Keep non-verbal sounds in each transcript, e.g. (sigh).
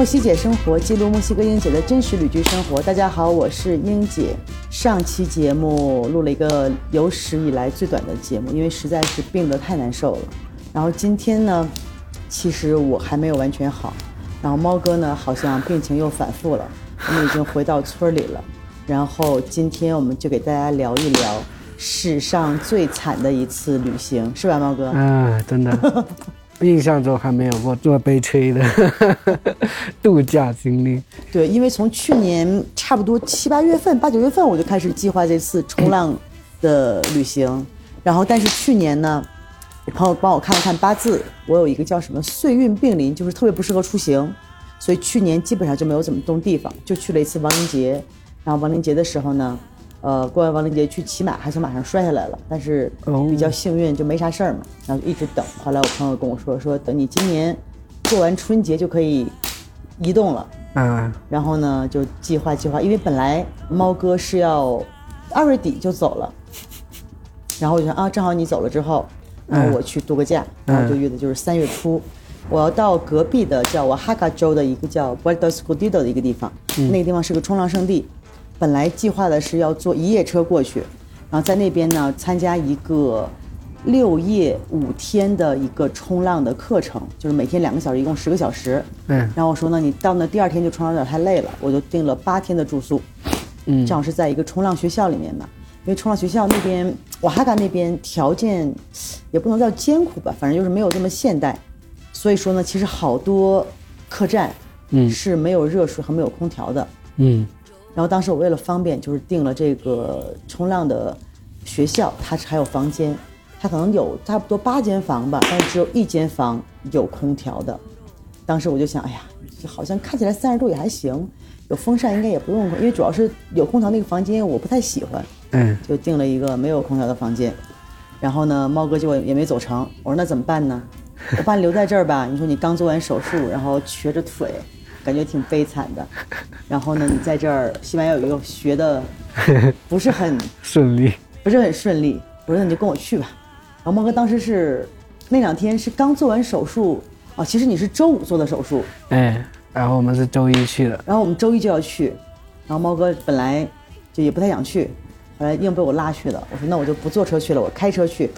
墨西姐生活记录墨西哥英姐的真实旅居生活。大家好，我是英姐。上期节目录了一个有史以来最短的节目，因为实在是病得太难受了。然后今天呢，其实我还没有完全好。然后猫哥呢，好像病情又反复了。我们已经回到村里了。然后今天我们就给大家聊一聊史上最惨的一次旅行，是吧，猫哥？啊，真的。(laughs) 印象中还没有过这么悲催的 (laughs) 度假经历。对，因为从去年差不多七八月份、八九月份我就开始计划这次冲浪的旅行，然后但是去年呢，朋友帮我看了看八字，我有一个叫什么岁运并临，就是特别不适合出行，所以去年基本上就没有怎么动地方，就去了一次亡灵节，然后亡灵节的时候呢。呃，过完亡灵节去骑马，还从马上摔下来了，但是比较幸运，就没啥事儿嘛。然后就一直等，后来我朋友跟我说，说等你今年过完春节就可以移动了。嗯。然后呢，就计划计划，因为本来猫哥是要二月底就走了，然后我就想啊，正好你走了之后，然后我去度个假，然后就约的就是三月初，我要到隔壁的叫我哈卡州的一个叫 Puerto Escondido 的一个地方，那个地方是个冲浪圣地。本来计划的是要坐一夜车过去，然后在那边呢参加一个六夜五天的一个冲浪的课程，就是每天两个小时，一共十个小时。嗯。然后我说呢，你到那第二天就冲浪有点太累了，我就订了八天的住宿。嗯。正好是在一个冲浪学校里面嘛，因为冲浪学校那边瓦哈卡那边条件也不能叫艰苦吧，反正就是没有这么现代，所以说呢，其实好多客栈嗯是没有热水和没有空调的。嗯。然后当时我为了方便，就是订了这个冲浪的学校，它是还有房间，它可能有差不多八间房吧，但是只有一间房有空调的。当时我就想，哎呀，好像看起来三十度也还行，有风扇应该也不用，因为主要是有空调那个房间我不太喜欢，嗯，就订了一个没有空调的房间。然后呢，猫哥就也没走成，我说那怎么办呢？我把你留在这儿吧，你说你刚做完手术，然后瘸着腿。感觉挺悲惨的，然后呢，你在这儿西班牙语又学的 (laughs) 不是很顺利，不是很顺利。我说那你就跟我去吧。然后猫哥当时是那两天是刚做完手术哦，其实你是周五做的手术，哎，然后我们是周一去的，然后我们周一就要去，然后猫哥本来就也不太想去，后来硬被我拉去了。我说那我就不坐车去了，我开车去，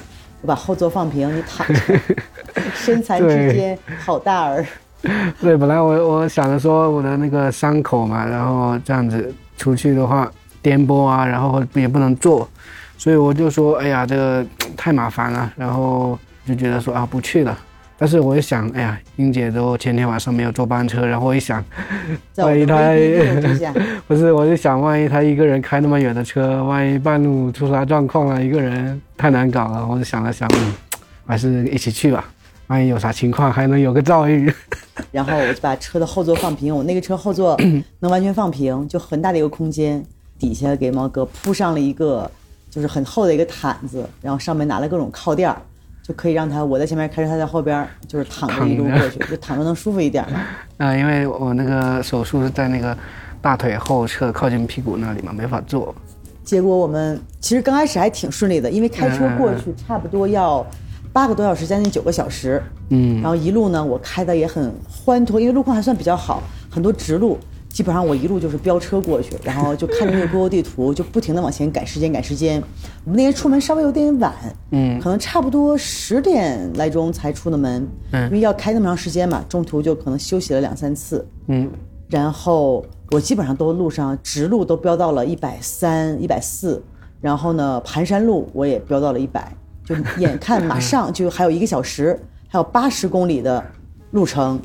我把后座放平，你躺着，(laughs) 身残志坚，好大儿。(laughs) 对，本来我我想着说我的那个伤口嘛，然后这样子出去的话颠簸啊，然后也不能坐，所以我就说，哎呀，这个太麻烦了，然后就觉得说啊，不去了。但是我一想，哎呀，英姐都前天晚上没有坐班车，然后我一想，万一她不是，我就想，万一她一个人开那么远的车，万一半路出啥状况了，一个人太难搞了。我就想了想，还是一起去吧。万一有啥情况，还能有个照应。(laughs) 然后我就把车的后座放平，我那个车后座 (coughs) 能完全放平，就很大的一个空间。底下给猫哥铺上了一个就是很厚的一个毯子，然后上面拿了各种靠垫，就可以让他我在前面开车，他在后边，就是躺着一路过去，就躺着能舒服一点嘛。啊，因为我那个手术是在那个大腿后侧靠近屁股那里嘛，没法做。结果我们其实刚开始还挺顺利的，因为开车过去差不多要。八个多小时，将近九个小时，嗯，然后一路呢，我开的也很欢脱，因为路况还算比较好，很多直路，基本上我一路就是飙车过去，然后就看着那个 Google 地图，就不停的往前赶时间，赶时间。我们那天出门稍微有点晚，嗯，可能差不多十点来钟才出的门，嗯，因为要开那么长时间嘛，中途就可能休息了两三次，嗯，然后我基本上都路上直路都飙到了一百三、一百四，然后呢，盘山路我也飙到了一百。就眼看马上 (laughs) 就还有一个小时，还有八十公里的路程，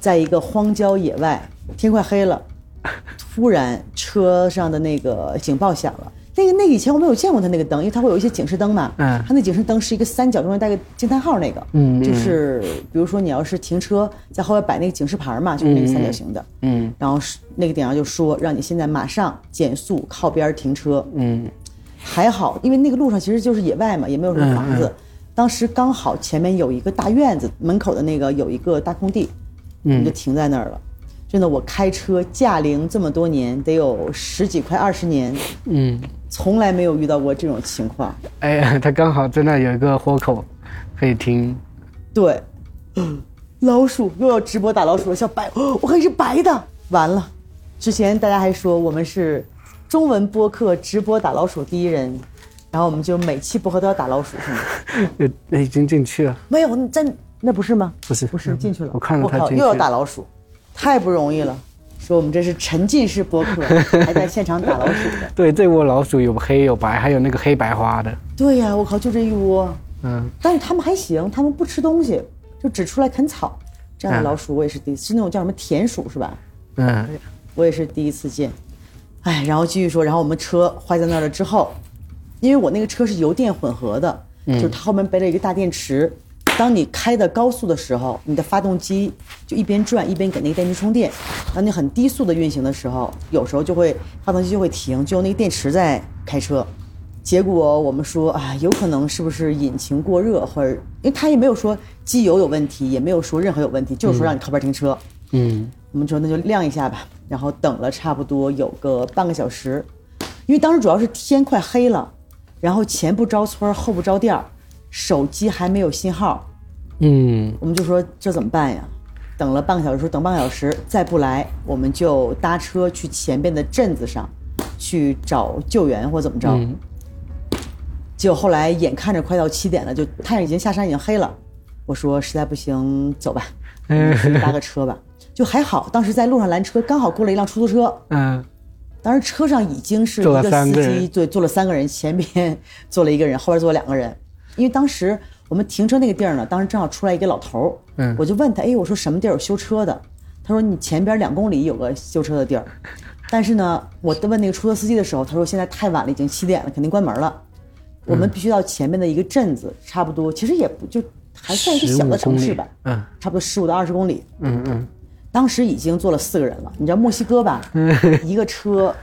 在一个荒郊野外，天快黑了，(laughs) 突然车上的那个警报响了。那个那个以前我没有见过它那个灯，因为它会有一些警示灯嘛。嗯。它那警示灯是一个三角中间带个惊叹号那个。嗯。就是比如说你要是停车，在后边摆那个警示牌嘛，就是那个三角形的。嗯。然后那个顶上就说让你现在马上减速靠边停车。嗯。还好，因为那个路上其实就是野外嘛，也没有什么房子。当时刚好前面有一个大院子，门口的那个有一个大空地，嗯，就停在那儿了。真的，我开车驾龄这么多年，得有十几快二十年，嗯，从来没有遇到过这种情况。哎呀，他刚好在那有一个豁口，可以停。对，(gasps) 老鼠又要直播打老鼠了，小白，哦 (gasps) 我看是白的，完了。之前大家还说我们是中文播客直播打老鼠第一人，然后我们就每期播客都要打老鼠，是吗？呃，已经进去了，没有，那真那不是吗？不是不是进去了。我看了他靠又要打老鼠，太不容易了。说我们这是沉浸式播客，(laughs) 还在现场打老鼠的。对，这窝老鼠有黑有白，还有那个黑白花的，对呀、我靠，就这一窝。嗯，但是他们还行，他们不吃东西，就只出来啃草。这样的嗯老鼠我也是第一次，是那种叫什么田鼠是吧？嗯，我也是第一次见。哎，然后继续说，然后我们车坏在那儿了之后，因为我那个车是油电混合的，就是它后面背了一个大电池。当你开的高速的时候，你的发动机就一边转一边给那个电池充电。当你很低速的运行的时候，有时候就会发动机就会停，就用那个电池在开车。结果我们说啊，有可能是不是引擎过热，或者因为他也没有说机油有问题，也没有说任何有问题，就是说让你靠边停车。嗯，我们说那就晾一下吧，然后等了差不多有个半个小时，因为当时主要是天快黑了，然后前不着村后不着店儿，手机还没有信号，嗯，我们就说这怎么办呀？等了半个小时，说等半个小时再不来，我们就搭车去前边的镇子上去找救援或怎么着。嗯结果后来眼看着快到七点了，就太阳已经下山，已经黑了。我说实在不行，走吧，(laughs) 搭个车吧。就还好，当时在路上拦车，刚好过了一辆出租车。嗯，当时车上已经是一个司机，对，坐了三个人，前边 (laughs) 坐了一个人，后边坐了两个人。因为当时我们停车那个地儿呢，当时正好出来一个老头儿，嗯我就问他，哎，我说什么地儿有修车的？他说你前边两公里有个修车的地儿，但是呢，我问那个出租车司机的时候，他说现在太晚了，已经七点了，肯定关门了。我们必须到前面的一个镇子，差不多，其实也不就还算一个小的城市吧，嗯差不多十五到二十公里。嗯嗯，当时已经坐了四个人了。你知道墨西哥吧？(laughs) 一个车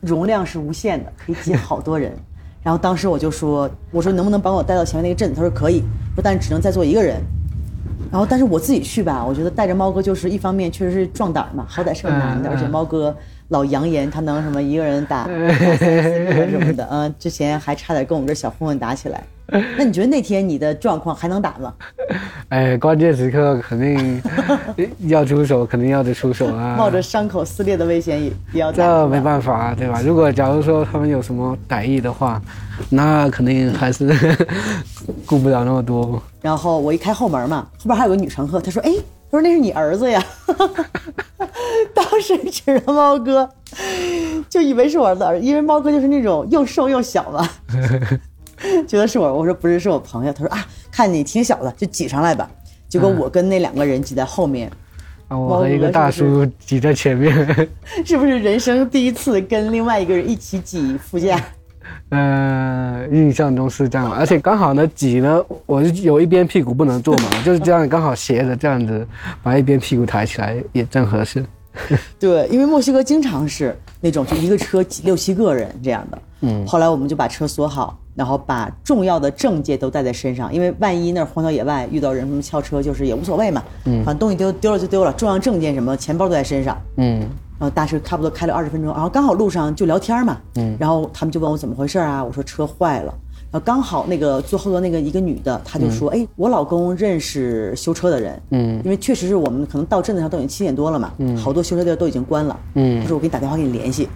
容量是无限的，可以挤好多人。(laughs) 然后当时我就说：“我说能不能把我带到前面那个镇？”他说可以，说但只能再坐一个人。然后但是我自己去吧，我觉得带着猫哥就是一方面确实是壮胆嘛，好歹是个男的，而且猫哥老扬言他能什么一个人打打三四什么的，嗯，之前还差点跟我们这小混混打起来。(laughs) 那你觉得那天你的状况还能打吗？(laughs) 哎，关键时刻肯定 (laughs) 要出手，肯定要得出手啊，冒着伤口撕裂的危险也也要打。这没办法啊，对吧？如果假如说他们有什么歹意的话，那肯定还是顾不了那么多。然后我一开后门嘛，后边还有个女乘客，她说：“哎，她说那是你儿子呀。”当时指着猫哥，就以为是我儿子儿子，因为猫哥就是那种又瘦又小嘛，(laughs) 觉得是我。我说不是，是我朋友。他说啊，看你挺小的，就挤上来吧。结果我跟那两个人挤在后面，啊，我和一个大叔挤在前面，(laughs) 是不是人生第一次跟另外一个人一起挤副驾？(laughs) 呃，印象中是这样，而且刚好呢挤呢，我是有一边屁股不能坐嘛，就是这样刚好斜着这样子，把一边屁股抬起来也正合适。对，因为墨西哥经常是那种就一个车挤六七个人这样的。嗯后来我们就把车锁好，然后把重要的证件都带在身上，因为万一那儿荒郊野外遇到人什么撬车，就是也无所谓嘛。嗯，反正东西丢丢了就丢了，重要证件什么钱包都在身上。嗯。然后大车差不多开了二十分钟，然后刚好路上就聊天嘛，嗯，然后他们就问我怎么回事啊，我说车坏了，然后刚好那个坐后座那个一个女的，她就说，哎，我老公认识修车的人，嗯。因为确实是我们可能到镇子上都已经七点多了嘛，嗯，好多修车店都已经关了，嗯。她说我给你打电话给你联系，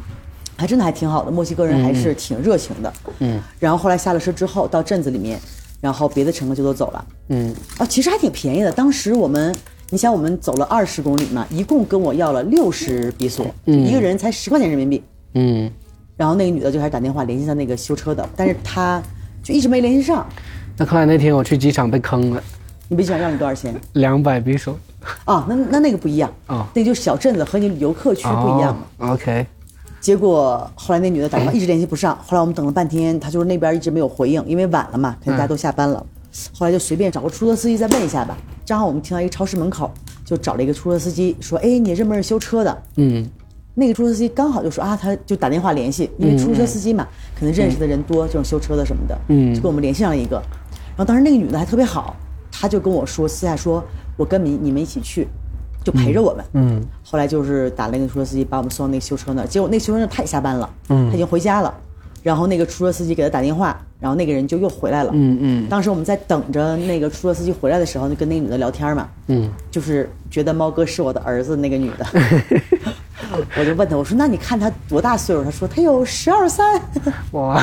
还真的还挺好的，墨西哥人还是挺热情的，嗯，然后后来下了车之后到镇子里面，然后别的乘客就都走了，嗯啊，其实还挺便宜的。当时我们，你想我们走了二十公里嘛，一共跟我要了六十比索，一个人才十块钱人民币。嗯，然后那个女的就开始打电话联系他那个修车的，但是她就一直没联系上。那看来那天我去机场被坑了，你别想要你多少钱两百比索。啊？那那那个不一样，哦那就是小镇子和你游客区不一样嘛。哦 OK，结果后来那女的打电话一直联系不上，后来我们等了半天，她就是那边一直没有回应，因为晚了嘛，可能大家都下班了。后来就随便找个出租车司机再问一下吧。正好我们停到一个超市门口，就找了一个出租车司机，说：“哎，你认不认识修车的？”嗯那个出租车司机刚好就说啊，他就打电话联系，因为出租车司机嘛，可能认识的人多，这种修车的什么的，嗯就跟我们联系上了一个。然后当时那个女的还特别好，她就跟我说，私下说，我跟你你们一起去，就陪着我们。嗯后来就是打了那个出租车司机把我们送到那个修车那儿，结果那个修车那他也下班了，嗯他已经回家了。然后那个出租车司机给他打电话，然后那个人就又回来了。嗯嗯当时我们在等着那个出租车司机回来的时候，就跟那个女的聊天嘛，嗯，就是觉得猫哥是我的儿子那个女的，(laughs) 我就问他，我说那你看他多大岁数？他说他有十二三。(laughs) 哇，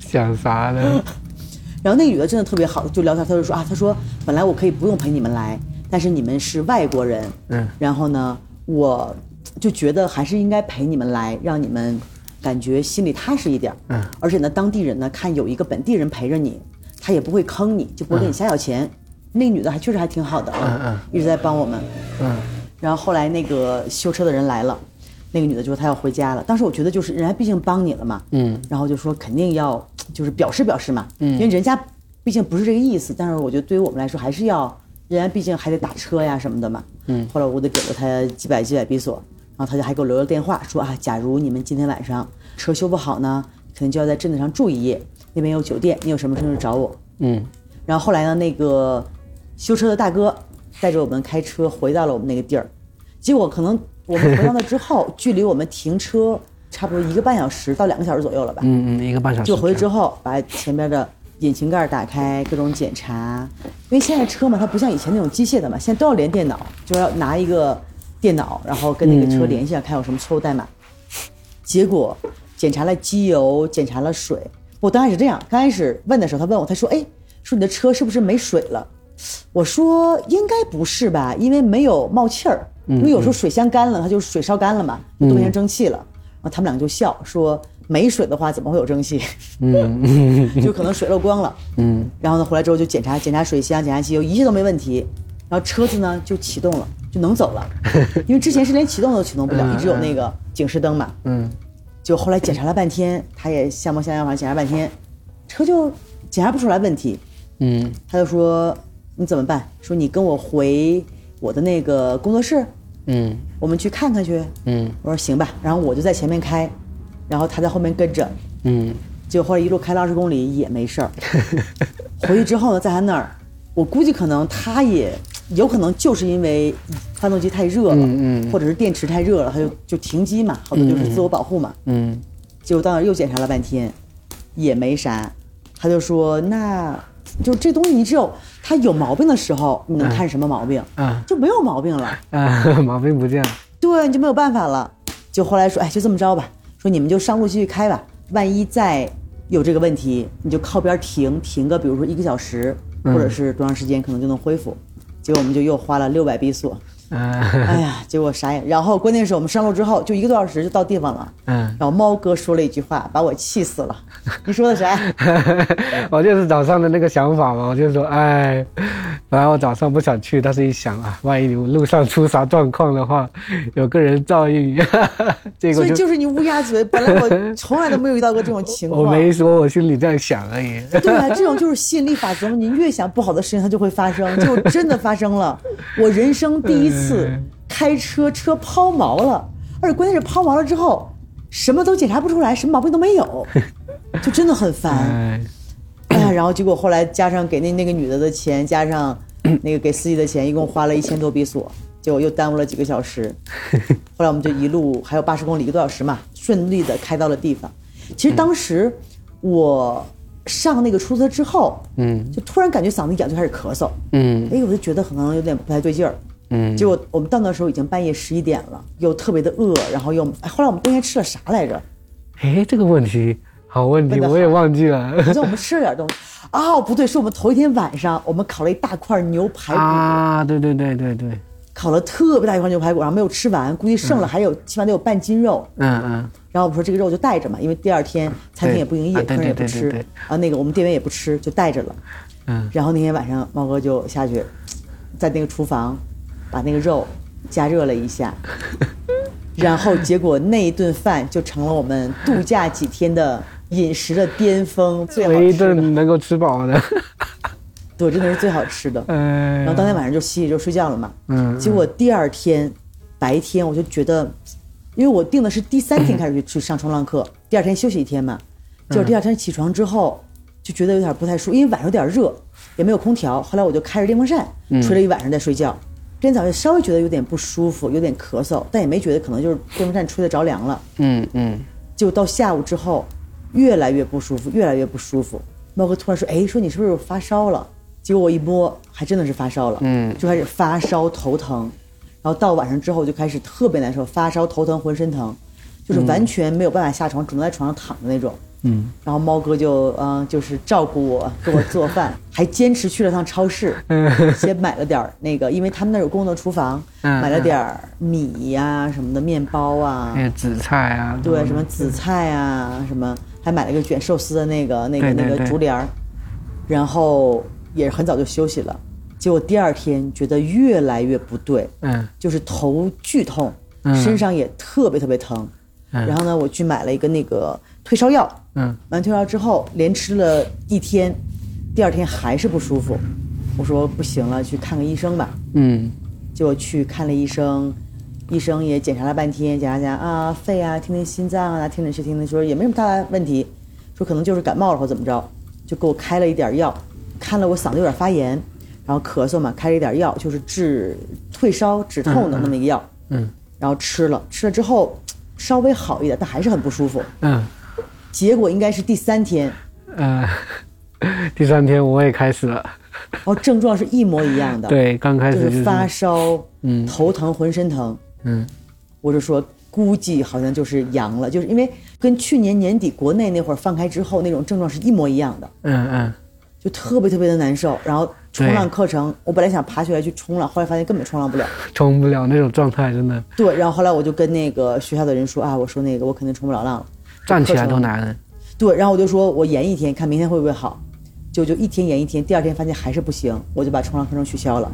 想啥呢？(laughs) 然后那个女的真的特别好，就聊天，她就说啊，她说本来我可以不用陪你们来，但是你们是外国人，嗯。然后呢，我就觉得还是应该陪你们来，让你们感觉心里踏实一点。嗯，而且呢，当地人呢看有一个本地人陪着你，他也不会坑你，就不会给你瞎要钱。那个女的还确实还挺好的啊，嗯嗯。一直在帮我们。嗯。然后后来那个修车的人来了，那个女的就说她要回家了。当时我觉得就是人家毕竟帮你了嘛，嗯。然后就说肯定要就是表示表示嘛，嗯。因为人家毕竟不是这个意思，但是我觉得对于我们来说还是要，人家毕竟还得打车呀什么的嘛。嗯，后来我得给了他几百几百比索，然后他就还给我留了电话，说啊，假如你们今天晚上车修不好呢，可能就要在镇子上住一夜，那边有酒店，你有什么事就找我。嗯然后后来呢，那个修车的大哥带着我们开车回到了我们那个地儿，结果可能我们回到那之后，距离我们停车差不多一个半小时到两个小时左右了吧。嗯嗯，一个半小时。就回去之后，把前边的引擎盖打开，各种检查。因为现在车嘛，它不像以前那种机械的嘛，现在都要连电脑，就要拿一个电脑，然后跟那个车联系，看有什么错误代码。结果检查了机油，检查了水。我刚开始这样，刚开始问的时候，他问我，他说：“哎，说你的车是不是没水了？”我说：“应该不是吧，因为没有冒气儿。因为有时候水箱干了，它就水烧干了嘛，都变成蒸汽了。”然后他们两个就笑说：“没水的话，怎么会有蒸汽？”嗯 (laughs) 就可能水漏光了。嗯然后呢，回来之后就检查检查水箱、检查机油，一切都没问题。然后车子呢就启动了，就能走了。因为之前是连启动都启动不了，一直有那个警示灯嘛。嗯就后来检查了半天，他也像模像样，反正检查半天，车就检查不出来问题。嗯他就说：“你怎么办？说你跟我回我的那个工作室，嗯我们去看看去。”嗯我说：“行吧。”然后我就在前面开，然后他在后面跟着。嗯结果后来一路开了二十公里也没事儿。(laughs) 回去之后呢，在他那儿，我估计可能他也有可能就是因为发动机太热了，嗯嗯或者是电池太热了，他就就停机嘛，好多就是自我保护嘛。嗯结果到那儿又检查了半天，也没啥。他就说：“那就这东西，你只有它有毛病的时候，你能看什么毛病？啊就没有毛病了。”啊，(laughs) 毛病不见了。对，你就没有办法了。就后来说，哎，就这么着吧，说你们就上路继续开吧，万一再有这个问题，你就靠边停，停个比如说一个小时，或者是多长时间，可能就能恢复。结果我们就又花了六百比索，嗯哎呀，结果啥也。然后关键是我们上路之后，就一个多小时就到地方了。嗯，然后猫哥说了一句话，把我气死了。(laughs) 你说的啥？(laughs) 我就是早上的那个想法嘛，我就说，哎，本来我早上不想去，但是一想啊，万一你路上出啥状况的话，有个人照应，(laughs) 所以就是你乌鸦嘴。本来我从来都没有遇到过这种情况。我没说，我心里这样想而已。对啊，这种就是吸引力法则嘛，你越想不好的事情，它就会发生，就真的发生了。我人生第一次开车，车抛锚了，而且关键是抛锚了之后，什么都检查不出来，什么毛病都没有，(laughs) 就真的很烦。哎，哎呀，然后结果后来加上给那那个女的的钱，加上那个给司机的钱，一共花了一千多比索，结果又耽误了几个小时。(laughs) 后来我们就一路还有八十公里，一个多小时嘛，顺利的开到了地方。其实当时我上那个出租车之后，嗯就突然感觉嗓子痒，就开始咳嗽。嗯哎，我就觉得可能有点不太对劲儿。嗯，结果我们到那时候已经半夜十一点了，又特别的饿，然后又哎，后来我们那天吃了啥来着？哎，这个问题好问题，我也忘记了好像我们吃了点东西。(laughs) 哦，不对，是我们头一天晚上我们烤了一大块牛排骨。啊！对对对对对，烤了特别大一块牛排骨，然后没有吃完，估计剩了还有起码得有半斤肉。嗯嗯然后我说这个肉就带着嘛，因为第二天餐厅也不营业，客人也不吃，啊那个我们店员也不吃，就带着了。嗯然后那天晚上猫哥就下去，在那个厨房把那个肉加热了一下，(laughs) 然后结果那一顿饭就成了我们度假几天的饮食的巅峰，(laughs) 最好唯一吃的，顿能够吃饱的。(laughs) 对，真的是最好吃的。嗯，然后当天晚上就洗洗就睡觉了嘛。嗯结果第二天白天我就觉得，因为我定的是第三天开始去去上冲浪课，第二天休息一天嘛。结果第二天起床之后就觉得有点不太舒服，因为晚上有点热，也没有空调。后来我就开着电风扇吹了一晚上再睡觉。今天早上稍微觉得有点不舒服，有点咳嗽，但也没觉得可能就是电风扇吹的着凉了。嗯嗯就到下午之后，越来越不舒服，越来越不舒服。猫哥突然说：“哎，说你是不是发烧了？”结果我一摸，还真的是发烧了，嗯就开始发烧头疼，然后到晚上之后就开始特别难受，发烧头疼，浑身疼，就是完全没有办法下床，只能在床上躺着那种。嗯，然后猫哥就嗯、呃就是照顾我，给我做饭，(laughs) 还坚持去了趟超市，先买了点儿那个，因为他们那儿有公共厨房，嗯买了点儿米呀、什么的，面包啊，紫菜啊，对，什么紫菜啊，什么还买了一个卷寿司的那个那个那个竹帘儿，然后也很早就休息了，结果第二天觉得越来越不对，嗯。就是头剧痛，嗯。身上也特别特别疼，嗯。然后呢，我去买了一个那个退烧药，嗯。完退烧之后连吃了一天，第二天还是不舒服，我说不行了，去看个医生吧。嗯。结果去看了医生，医生也检查了半天，检查检查啊，肺啊，听听心脏啊，听诊室听听，说也没什么大的问题，说可能就是感冒了或怎么着，就给我开了一点药，看了我嗓子有点发炎，然后咳嗽嘛，开了一点药，就是治退烧止痛的那么一个药，嗯。然后吃了，吃了之后稍微好一点，但还是很不舒服。嗯结果应该是第三天，呃，(laughs) 第三天我也开始了，哦症状是一模一样的，，对，刚开始就是就是发烧，嗯头疼，浑身疼。嗯我就说估计好像就是阳了，就是因为跟去年年底国内那会儿放开之后那种症状是一模一样的，嗯嗯就特别特别的难受。然后冲浪课程，我本来想爬起来去冲浪，后来发现根本冲浪不了。冲不了那种状态，真的对，然后后来我就跟那个学校的人说啊，我说那个我肯定冲不了浪了。站起来都难。对，然后我就说我延一天，看明天会不会好。就就一天延一天，第二天发现还是不行，我就把冲浪课程取消了。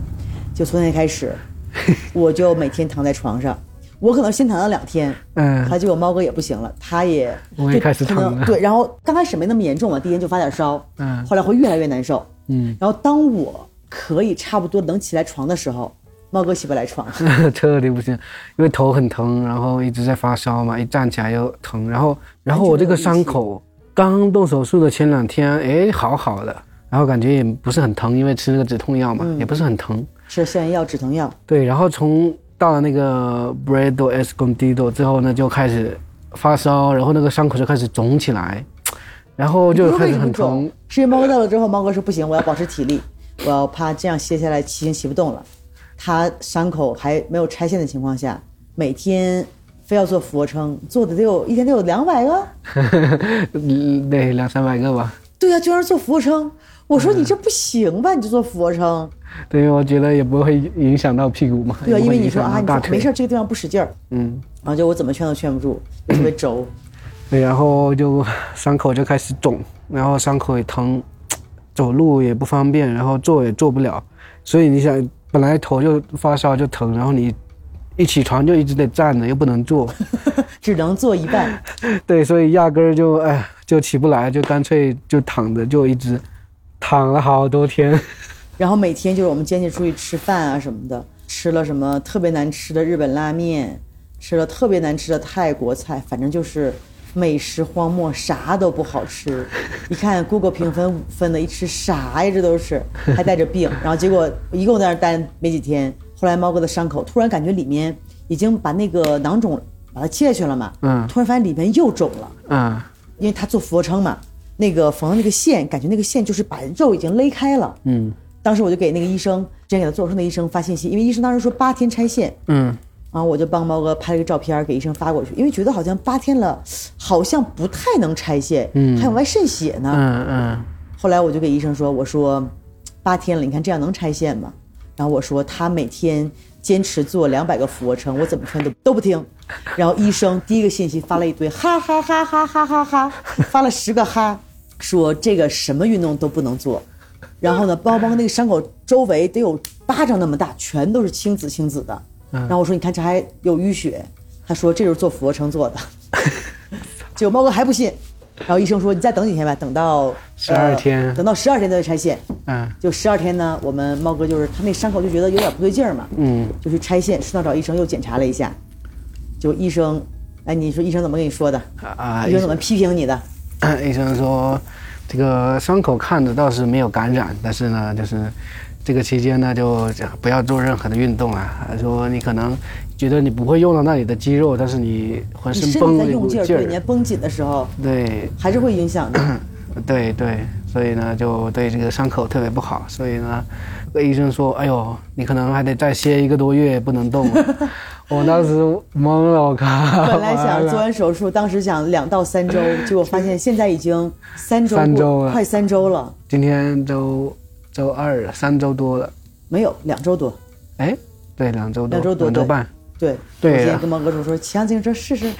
就从那天开始，(laughs) 我就每天躺在床上，我可能先躺了两天，嗯他结果猫哥也不行了，他也就我也开始疼了对，然后刚开始没那么严重嘛，第一天就发点烧，嗯后来会越来越难受，嗯，然后当我可以差不多能起来床的时候，猫哥起不来床，彻底不行，因为头很疼，然后一直在发烧嘛，一站起来又疼，然后然后我这个伤口刚动手术的前两天，哎，好好的，然后感觉也不是很疼，因为吃那个止痛药嘛，也不是很疼。吃消炎药、止疼药，对，然后从到了那个 Bredo Escondido 之后呢，就开始发烧，然后那个伤口就开始肿起来，然后就开始很疼。是因为猫哥到了之后，猫哥说不行，我要保持体力，我要怕这样歇下来骑行骑不动了。他伤口还没有拆线的情况下，每天非要做俯卧撑，做的得有一天得有两百个。嗯对，两三百个吧。对呀、就让人做俯卧撑。我说你这不行吧，你就做俯卧撑。对，我觉得也不会影响到屁股嘛。对因为你说啊，你说没事儿，这个地方不使劲儿，嗯，然后就我怎么劝都劝不住，就特别轴。对，然后就伤口就开始肿，然后伤口也疼，走路也不方便，然后坐也坐不了。所以你想，本来头就发烧就疼，然后你一起床就一直得站着，又不能坐，(laughs) 只能坐一半。(laughs) 对，所以压根儿就哎就起不来，就干脆就躺着，就一直躺了好多天。(laughs) 然后每天就是我们坚持出去吃饭啊什么的，吃了什么特别难吃的日本拉面，吃了特别难吃的泰国菜，反正就是美食荒漠，啥都不好吃。一看 Google 评分五分的，一吃啥呀？这都是还带着病。然后结果一共在那儿待没几天，后来猫哥的伤口突然感觉里面已经把那个囊肿把它切下去了嘛，嗯突然发现里面又肿了。嗯因为他做俯卧撑嘛，那个缝的那个线，感觉那个线就是把肉已经勒开了。嗯当时我就给那个医生，之前给他做手术的医生发信息，因为医生当时说八天拆线，嗯然后我就帮猫哥拍了个照片给医生发过去，因为觉得好像八天了，好像不太能拆线，嗯还往外渗血呢。嗯嗯后来我就给医生说，我说八天了，你看这样能拆线吗？然后我说他每天坚持做两百个俯卧撑，我怎么劝都都不听。然后医生第一个信息发了一堆哈哈哈哈哈哈哈，发了十个哈，说这个什么运动都不能做。然后呢，邦邦那个伤口周围得有巴掌那么大，全都是青紫青紫的。然后我说你看这还有淤血，他说这就是做俯卧撑做的。(laughs) 结果猫哥还不信，然后医生说你再等几天吧，等到十二天。呃等到十二天再拆线。嗯。就十二天呢，我们猫哥就是他那伤口就觉得有点不对劲儿嘛，嗯，就去拆线，顺道找医生又检查了一下，就医生，哎，你说医生怎么跟你说的？啊，医生怎么批评你的？(coughs) 医生说，这个伤口看着倒是没有感染，但是呢，就是这个期间呢，就不要做任何的运动啊。说你可能觉得你不会用到那里的肌肉，但是你浑身绷身体在用劲劲儿，对，你绷紧的时候，对还是会影响的。对 (coughs) 对，所以呢，就对这个伤口特别不好。所以呢，这个医生说：“哎呦，你可能还得再歇一个多月，不能动了。(laughs) ”我当时懵了，我靠！本来想做完手术，当时想两到三周，结果发现现在已经三周，三周了快三周了，今天周周二了，三周多了。没有两周多。哎，对，两周多，两周多两周半。对，对啊我今天跟毛哥说说，强行车试试。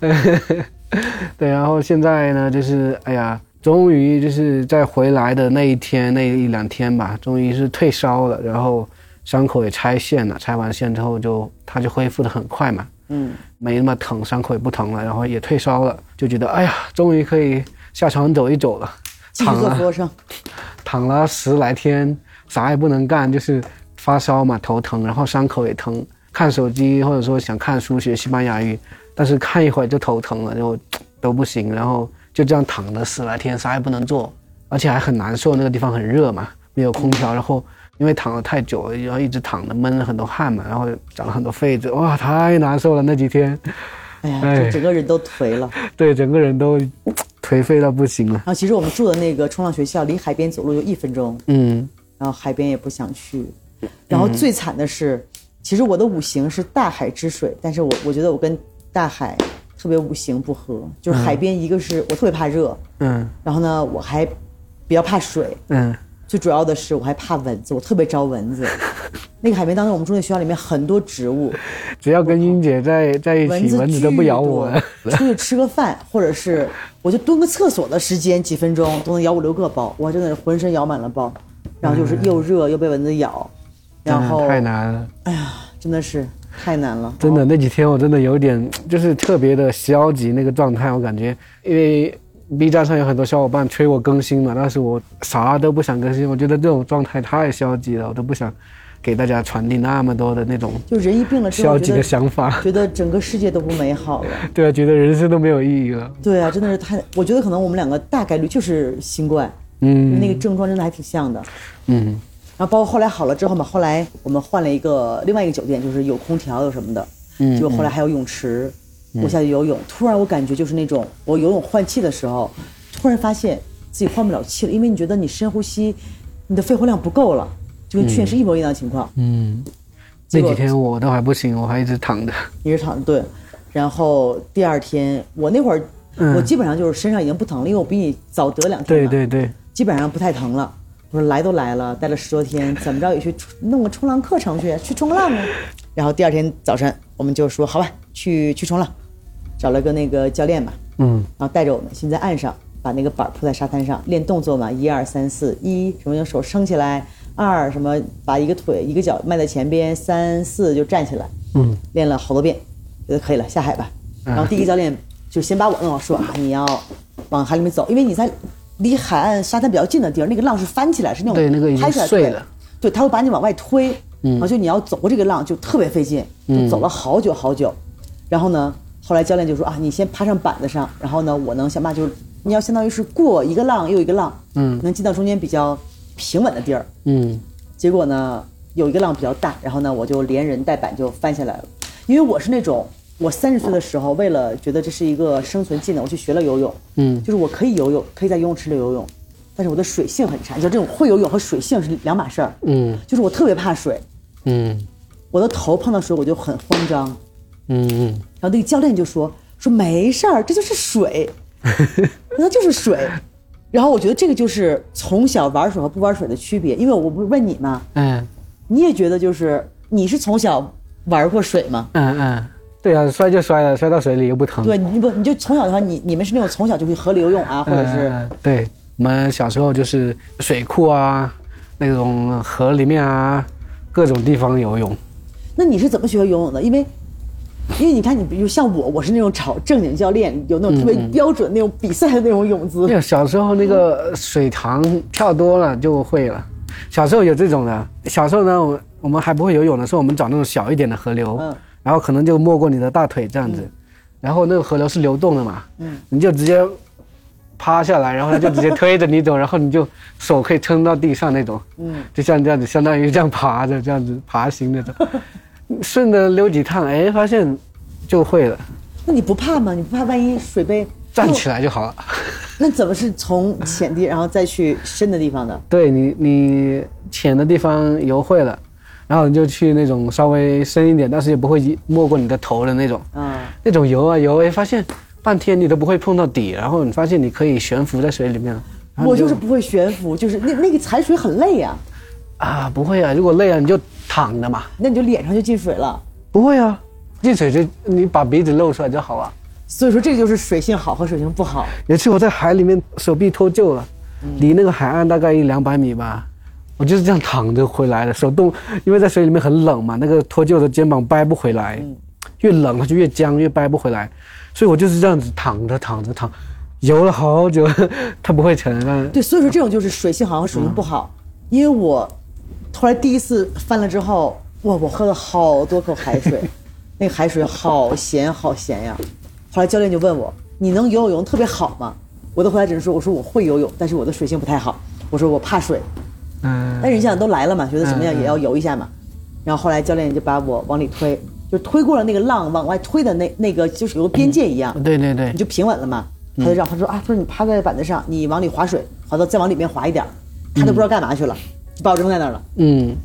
(laughs) 对，然后现在呢，就是哎呀，终于就是在回来的那一天那一两天吧，终于是退烧了，然后伤口也拆线了，拆完线之后就它就恢复的很快嘛，嗯，没那么疼，伤口也不疼了，然后也退烧了，就觉得哎呀，终于可以下床走一走了。躺了做俯卧撑。躺了十来天，啥也不能干，就是发烧嘛，头疼，然后伤口也疼，看手机或者说想看书学西班牙语，但是看一会儿就头疼了，就都不行，然后就这样躺了十来天，啥也不能做，而且还很难受，那个地方很热嘛，没有空调，然后因为躺了太久了，然后一直躺着闷了很多汗嘛，然后长了很多痱子，哇，太难受了那几天，哎呀，就整个人都颓了。对，整个人都 (tsk) 颓废到不行了，然后其实我们住的那个冲浪学校离海边走路就一分钟，嗯然后海边也不想去。然后最惨的是，其实我的五行是大海之水，但是我我觉得我跟大海特别五行不合。就是海边一个是我特别怕热，嗯然后呢我还比较怕水，嗯最主要的是我还怕蚊子，我特别招蚊子。那个海边当时我们住那学校里面很多植物，只要跟英姐在在一起，蚊子蚊子都不咬我。出去吃个饭，或者是我就蹲个厕所的时间几分钟都能咬五六个包，我真的是浑身咬满了包，然后就是又热又被蚊子咬，然后太难了，哎呀，真的是太难了，真的那几天我真的有点就是特别的消极那个状态，我感觉，因为 B 站上有很多小伙伴催我更新嘛，但是我啥都不想更新，我觉得这种状态太消极了，我都不想给大家传递那么多的那种就人一病了之后，消极的想法，(laughs) 觉得整个世界都不美好了。对啊，觉得人生都没有意义了，对啊，真的是太，我觉得可能我们两个大概率就是新冠，嗯。那个症状真的还挺像的。嗯。然后包括后来好了之后嘛，后来我们换了一个另外一个酒店，就是有空调有什么的，嗯结果后来还有泳池，我下去游泳，突然我感觉就是那种我游泳换气的时候，突然发现自己换不了气了，因为你觉得你深呼吸，你的肺活量不够了，就跟去年是一模一样的情况。嗯，那几天我都还不行，我还一直躺着，一直躺着对，然后第二天我那会儿，嗯。我基本上就是身上已经不疼了，因为我比你早得两天嘛，对对对，基本上不太疼了。我说来都来了，待了十多天，怎么着也去弄个冲浪课程去，去冲浪啊。(laughs) 然后第二天早晨我们就说好吧，去去冲浪，找了个那个教练吧，嗯。然后带着我们先在岸上把那个板儿铺在沙滩上练动作嘛，一二三四，一什么用手撑起来，二什么把一个腿一个脚迈在前边，三四就站起来，嗯。练了好多遍，觉得可以了，下海吧。然后第一个教练就先把我弄好，说啊，你要往海里面走，因为你在离海岸沙滩比较近的地儿，那个浪是翻起来，是那种对那个已经拍起来对碎了，对，他会把你往外推，然后就你要走过这个浪就特别费劲，就走了好久好久。然后呢，后来教练就说啊，你先爬上板子上，然后呢，我能想办法就是你要相当于是过一个浪又一个浪，嗯。能进到中间比较平稳的地儿。嗯结果呢，有一个浪比较大，然后呢，我就连人带板就翻下来了。因为我是那种，我三十岁的时候，为了觉得这是一个生存技能，我去学了游泳。嗯就是我可以游泳，可以在游泳池里游泳，但是我的水性很差。你知道这种会游泳和水性是两码事儿。嗯就是我特别怕水，嗯我的头碰到水我就很慌张。嗯嗯然后那个教练就说说没事儿，这就是水，(laughs) 那就是水。然后我觉得这个就是从小玩水和不玩水的区别，因为我不是问你吗？嗯你也觉得就是你是从小玩过水吗？嗯嗯，对啊，摔就摔了，摔到水里又不疼。对，你不你就从小的话，你你们是那种从小就会河里游泳啊，或者是、嗯对，我们小时候就是水库啊，那种河里面啊，各种地方游泳。那你是怎么学会游泳的？因为，因为你看，你比如像我，我是那种找正经教练，有那种特别标准那种比赛的那种泳姿。对小时候那个水塘跳多了就会了。小时候有这种的，小时候呢，我我们还不会游泳的时候，我们找那种小一点的河流，嗯。然后可能就没过你的大腿这样子，然后那个河流是流动的嘛，嗯，你就直接趴下来，然后他就直接推着你走，然后你就手可以撑到地上那种，嗯，就像这样子，相当于这样爬着这样子爬行那种，顺着溜几趟，哎，发现就会了，那你不怕吗？你不怕万一水杯站起来就好了。(laughs) 那怎么是从浅地然后再去深的地方的？对你，你浅的地方游会了，然后你就去那种稍微深一点，但是也不会没过你的头的那种，嗯，那种游啊游，哎，发现半天你都不会碰到底，然后你发现你可以悬浮在水里面了。我就是不会悬浮，就是那那个踩水很累呀、啊，不会啊，如果累了你就躺着嘛。那你就脸上就进水了。不会啊，进水就你把鼻子露出来就好了。所以说这个就是水性好和水性不好。有一次我在海里面手臂脱臼了，离那个海岸大概一两百米吧，我就是这样躺着回来的，手动，因为在水里面很冷嘛，那个脱臼的肩膀掰不回来，越冷它就越僵，越掰不回来，所以我就是这样子躺着躺着躺，游了好久，(laughs) 它不会沉啊。对，所以说这种就是水性好和水性不好。因为我后来第一次翻了之后，哇，我喝了好多口海水，(laughs) 那个海水好咸好咸呀。后来教练就问我：“你能游泳特别好吗？”我的回答只是说：“我说我会游泳，但是我的水性不太好。我说我怕水。”嗯但是你想都来了嘛，觉得怎么样也要游一下嘛。然后后来教练就把我往里推，就推过了那个浪往外推的那那个就是有个边界一样，对对对你，就平稳了嘛。他就让他说啊，他说你趴在板子上，你往里划水，划到再往里面划一点儿，他都不知道干嘛去了，就把我扔在那儿了。嗯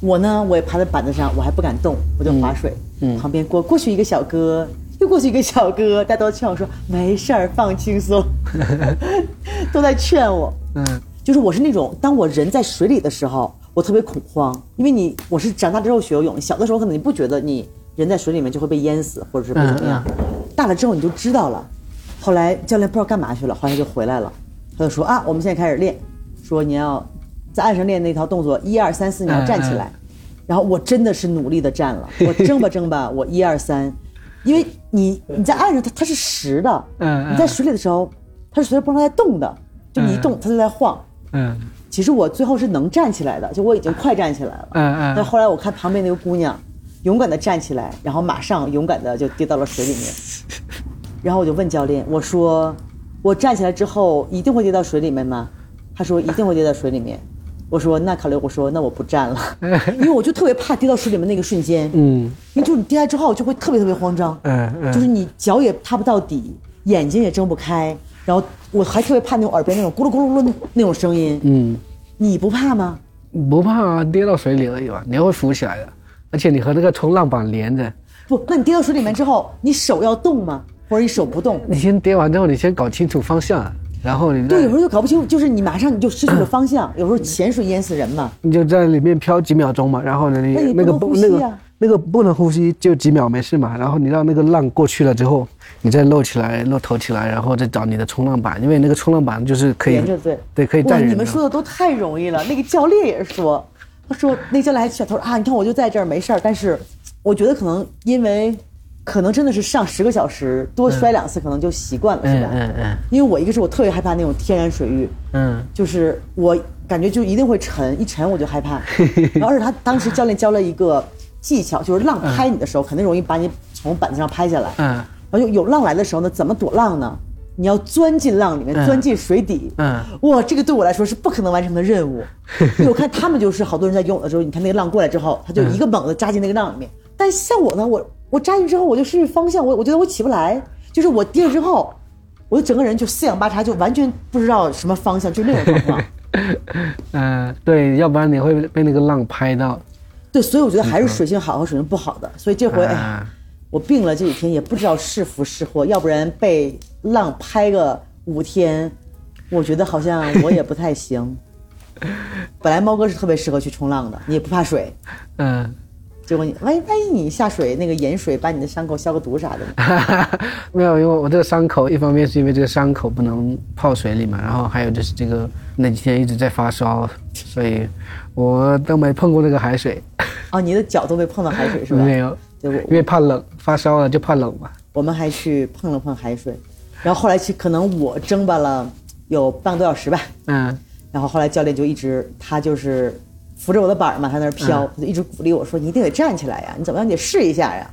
我呢，我也趴在板子上，我还不敢动，我就划水。嗯旁边过过去一个小哥，又过去一个小哥，大家都劝我说没事儿，放轻松，(laughs) (laughs) 都在劝我。嗯就是我是那种，当我人在水里的时候，我特别恐慌，因为你我是长大之后学游泳，小的时候可能你不觉得你人在水里面就会被淹死，或者是被怎么样，大了之后你就知道了。后来教练不知道干嘛去了，后来他就回来了，他就说啊，我们现在开始练，说你要在岸上练那套动作，一二三四，你要站起来。然后我真的是努力的站了，我挣吧挣吧，我一二三，因为你你在岸上它它是实的，嗯嗯你在水里的时候它是随着波浪在动的，就你一动它就在晃。嗯其实我最后是能站起来的，就我已经快站起来了。嗯嗯但后来我看旁边那个姑娘，勇敢的站起来，然后马上勇敢的就跌到了水里面。(laughs) 然后我就问教练，我说我站起来之后一定会跌到水里面吗？他说一定会跌到水里面。我说那考虑，我说那我不站了，(laughs) 因为我就特别怕跌到水里面那个瞬间。嗯因为就是你跌下之后就会特别特别慌张，嗯嗯就是你脚也踏不到底，眼睛也睁不开，然后我还特别怕那种耳边那种咕噜咕噜咕噜那种声音。嗯，你不怕吗？不怕啊，跌到水里而已嘛，你会浮起来的，而且你和那个冲浪板连着。不，那你跌到水里面之后，你手要动吗？或者你手不动？你先跌完之后，你先搞清楚方向，然后你再对，有时候就搞不清楚，就是你马上你就失去了方向。(coughs) 有时候潜水淹死人嘛。你就在里面漂几秒钟嘛，然后呢，你那你不那个能那个啊那个不能呼吸，就几秒没事嘛。然后你让那个浪过去了之后，你再露起来，露头起来，然后再找你的冲浪板，因为那个冲浪板就是可以对对可以哇，站人。你们说的都太容易了。那个教练也说，他说那个教练还劝他说啊，你看我就在这儿没事儿，但是我觉得可能因为可能真的是上十个小时，多摔两次可能就习惯了，是嗯吧？嗯嗯因为我一个是我特别害怕那种天然水域，嗯就是我感觉就一定会沉，一沉我就害怕。(laughs) 然后而且他当时教练教了一个技巧，就是浪拍你的时候，肯定容易把你从板子上拍下来。嗯然后有有浪来的时候呢，怎么躲浪呢？你要钻进浪里面，嗯钻进水底。嗯哇，这个对我来说是不可能完成的任务。(laughs) 因为我看他们就是好多人在游泳的时候，你看那个浪过来之后，他就一个猛子扎进那个浪里面。但像我呢，我我扎进之后，我就失去方向，我我觉得我起不来，就是我跌了之后，我就整个人就四仰八叉，就完全不知道什么方向，就那种状况。(laughs) 嗯，对，要不然你会被那个浪拍到。对，所以我觉得还是水性好和水性不好的。所以这回，我病了这几天也不知道是福是祸，要不然被浪拍个五天，我觉得好像我也不太行。(laughs) 本来猫哥是特别适合去冲浪的，你也不怕水，嗯，结果你万一万一你下水那个盐水把你的伤口消个毒啥的。呢，(laughs) 没有，因为我这个伤口，一方面是因为这个伤口不能泡水里嘛，然后还有就是这个那几天一直在发烧，所以我都没碰过那个海水，哦，你的脚都没碰到海水是吧？(laughs) 没有，因为怕冷，发烧了就怕冷嘛。我们还去碰了碰海水，然后后来去可能我挣巴了有半个多小时吧，嗯。然后后来教练就一直他就是扶着我的板儿嘛，他在那儿飘，他就一直鼓励我说：“你一定得站起来呀，你怎么样你得试一下呀。”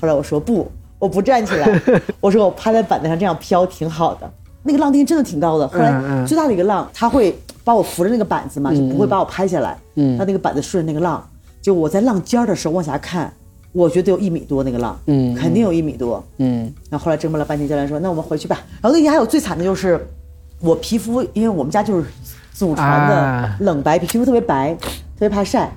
后来我说：“不，我不站起来，(laughs) 我说我趴在板子上这样飘挺好的。”那个浪丁真的挺高的。后来最大的一个浪，他会把我扶着那个板子嘛，就不会把我拍下来。嗯让那个板子顺着那个浪，就我在浪尖儿的时候往下看，我觉得有一米多那个浪，嗯肯定有一米多。嗯然后后来折磨了半天，教练说：“那我们回去吧。”然后那天还有最惨的就是，我皮肤，因为我们家就是祖传啊的冷白皮，皮肤特别白，特别怕晒。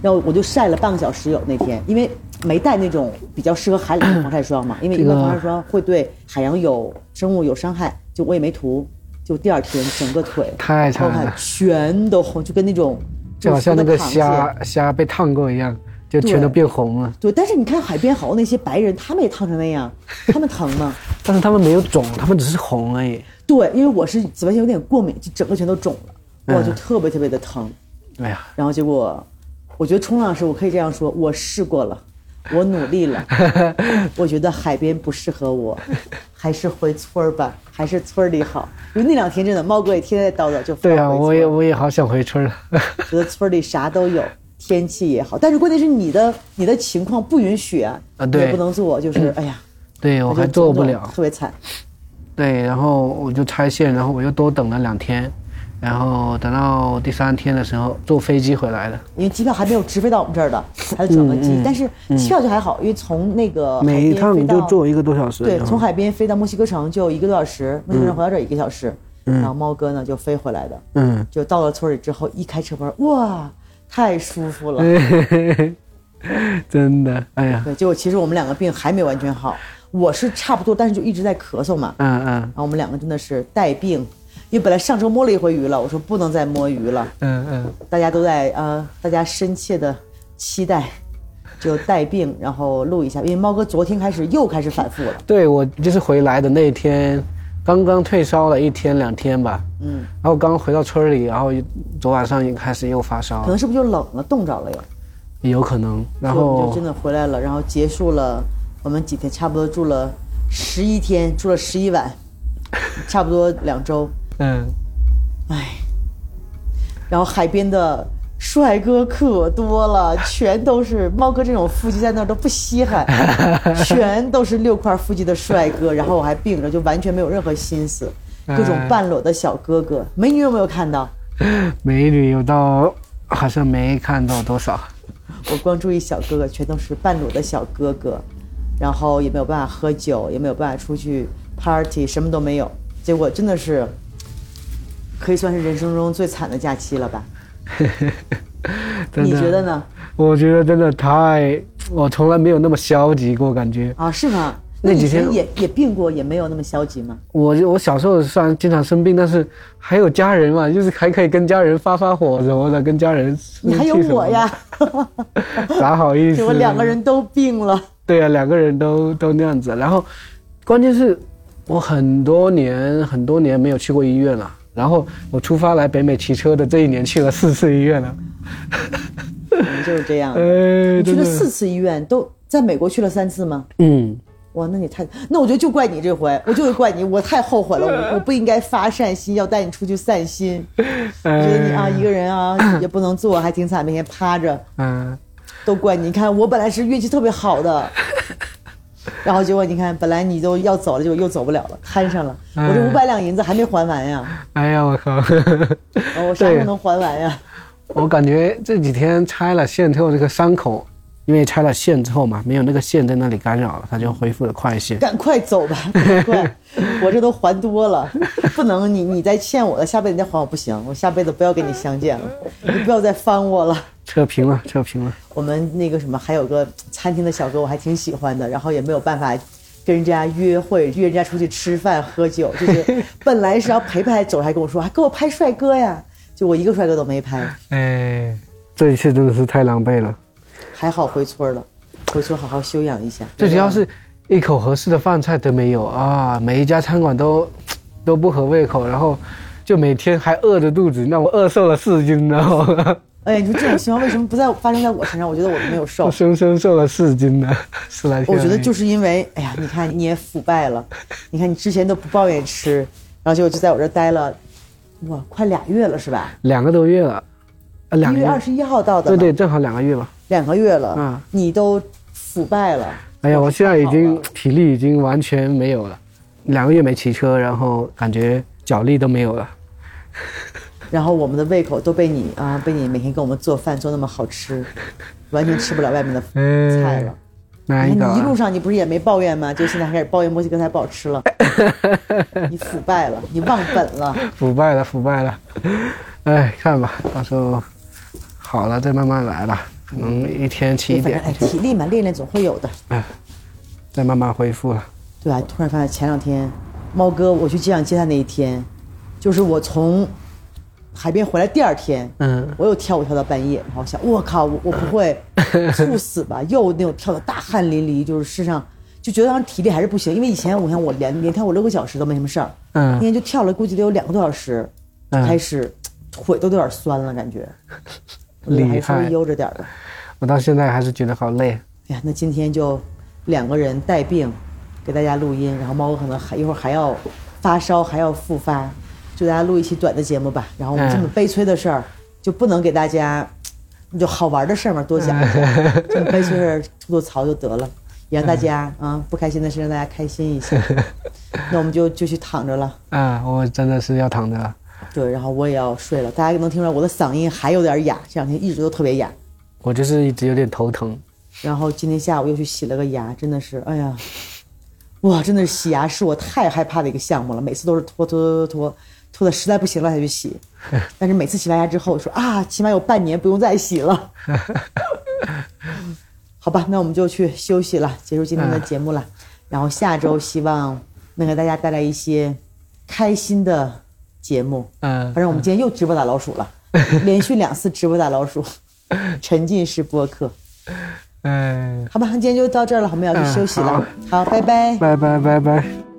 然后我就晒了半个小时有那天，因为没带那种比较适合海里的防晒霜嘛，因为一个般防晒霜会对海洋有生物有伤害，就我也没涂。就第二天整个腿太惨了全都红，就跟那种就好像那个虾虾被烫过一样，就全都变红了。对，但是你看海边好多那些白人，他们也烫成那样，(laughs) 他们疼吗？但是他们没有肿，他们只是红而已。对，因为我是紫外线有点过敏，就整个全都肿了，哇，嗯就特别特别的疼。哎呀，然后结果，我觉得冲浪时我可以这样说，我试过了，我努力了，(laughs) 我觉得海边不适合我，还是回村儿吧，还是村儿里好。因为那两天真的，猫哥也天天叨叨，就对啊，我也我也好想回村了。觉得村儿里啥都有，天气也好，但是关键是你的你的情况不允许啊，啊对也不能做，就是哎呀，对我还做不了。特别惨。对，然后我就拆线，然后我又多等了两天，然后等到第三天的时候坐飞机回来的。因为机票还没有直飞到我们这儿的，还得转个机。嗯嗯但是机票就还好，因为从那个海每一趟就坐一个多小时。对，从海边飞到墨西哥城就一个多小时，墨西哥城回到这儿一个小时，然后猫哥呢就飞回来的，嗯，就到了村里之后一开车门，哇，太舒服了。(laughs) 真的，哎呀，对，结果其实我们两个病还没完全好，我是差不多，但是就一直在咳嗽嘛。嗯嗯然后我们两个真的是带病，因为本来上周摸了一回鱼了，我说不能再摸鱼了，嗯嗯，大家都在呃，大家深切的期待，就带病，然后录一下，因为猫哥昨天开始又开始反复了，对我就是回来的那一天，刚刚退烧了一天两天吧，嗯，然后刚回到村里，然后昨晚上也开始又发烧可，能是不是就冷了，冻着了又，有可能。然后就真的回来了，然后结束了我们几天，差不多住了十一天，住了十一晚，差不多两周，嗯，唉，然后海边的帅哥可多了，全都是猫哥这种腹肌在那儿都不稀罕，(laughs) 全都是六块腹肌的帅哥。然后我还病着，就完全没有任何心思，各种半裸的小哥哥，美女有没有看到？(laughs) 美女有到好像没看到多少。(laughs) 我光注意小哥哥，全都是半裸的小哥哥，然后也没有办法喝酒，也没有办法出去 party，什么都没有。结果真的是，可以算是人生中最惨的假期了吧？(laughs) 你觉得呢？我觉得真的太，我从来没有那么消极过，感觉。啊，是吗？那几天也也病过，也没有那么消极吗？我我小时候虽然经常生病，但是还有家人嘛，就是还可以跟家人发发火什么的，跟家人你还有我呀，(laughs) 咋好意思？结果两个人都病了。对啊，两个人都都那样子。然后，关键是，我很多年很多年没有去过医院了。然后我出发来北美骑车的这一年去了四次医院了。我 (laughs) 们就是这样。去了四次医院，都在美国去了三次吗？嗯，哇，那你太……那我觉得就怪你这回，我就是怪你，我太后悔了，我 (laughs) 我不应该发善心，要带你出去散心。我觉得你啊，一个人啊 (coughs) 也不能坐，还挺惨，每天趴着，嗯，都怪你。你看我本来是运气特别好的，然后结果你看，本来你都要走了，结果又走不了了，摊上了。我这嗯五百两银子还没还完呀，哎呀，我靠！哦我啥时候能还完呀？我感觉这几天拆了线之后，这个伤口，因为拆了线之后嘛，没有那个线在那里干扰了，它就恢复的快一些。赶快走吧，赶快！(laughs) 我这都还多了，不能你你再欠我的，下辈子你再还我不行，我下辈子不要跟你相见了，你不要再翻我了。扯平了，扯平了。我们那个什么，还有个餐厅的小哥，我还挺喜欢的，然后也没有办法跟人家约会，约人家出去吃饭喝酒，就是 (laughs) 本来是要陪陪走，还跟我说，还给我拍帅哥呀，就我一个帅哥都没拍，哎，这一次真的是太狼狈了。还好回村了，回村好好休养一下。最主要是一口合适的饭菜都没有啊，每一家餐馆都都不合胃口，然后就每天还饿着肚子，让我饿瘦了四斤，然后哎，你说这种情况为什么不在发生在我身上？我觉得我都没有瘦我。生生瘦了四斤呢，十来天。我觉得就是因为，哎呀，你看你也腐败了，你看你之前都不抱怨吃，然后结果就在我这儿待了，哇，快俩月了是吧？两个多月了，呃，两个月二，十一号到的，对对，，正好两个月吧。两个月了，嗯你都腐败了。哎呀，我现在已经体力已经完全没有了。两个月没骑车，然后感觉脚力都没有了。然后我们的胃口都被你啊，被你每天给我们做饭做那么好吃，(laughs) 完全吃不了外面的菜了。哪一个、你一路上你不是也没抱怨吗？就现在开始抱怨墨西哥菜不好吃了，(laughs) 你腐败了，你忘本了，腐败了，腐败了。哎，看吧，到时候好了再慢慢来吧，可能一天起一点，哎，体力嘛，练练总会有的。哎，再慢慢恢复了。对啊，突然发现前两天，猫哥我去机场接他那一天，就是我从。海边回来第二天，嗯，我又跳舞跳到半夜，然后想，我靠，我我不会 (laughs) 猝死吧？又那种跳的大汗淋漓，就是身上就觉得好像体力还是不行，因为以前我看我连连跳五六个小时都没什么事儿，嗯，那天就跳了，估计得有两个多小时，开始腿都有点酸了，感觉 (laughs) 厉害，悠着点的。我到现在还是觉得好累。哎呀，那今天就两个人带病给大家录音，然后猫哥可能还一会儿还要发烧，还要复发。就大家录一期短的节目吧，然后我们这么悲催的事儿就不能给大家，就好玩的事儿嘛，多讲一讲。(laughs) 这么悲催事儿吐吐槽就得了，也让大家啊不开心的事让大家开心一下。(laughs) 那我们就就去躺着了。啊，我真的是要躺着了。对，然后我也要睡了。大家能听出来我的嗓音还有点哑，这两天一直都特别哑。我就是一直有点头疼。然后今天下午又去洗了个牙，真的是，哎呀，哇，真的是洗牙是我太害怕的一个项目了，每次都是拖拖拖拖拖。吐的实在不行了才去洗，(laughs) 但是每次洗完牙之后说啊，起码有半年不用再洗了。(laughs) 好吧，那我们就去休息了，结束今天的节目了。然后下周希望能给大家带来一些开心的节目。嗯，反正我们今天又直播打老鼠了，(laughs) 连续两次直播打老鼠，沉浸式播客。嗯，好吧，那今天就到这儿了，我们要去休息了。好，拜拜，拜拜，拜拜。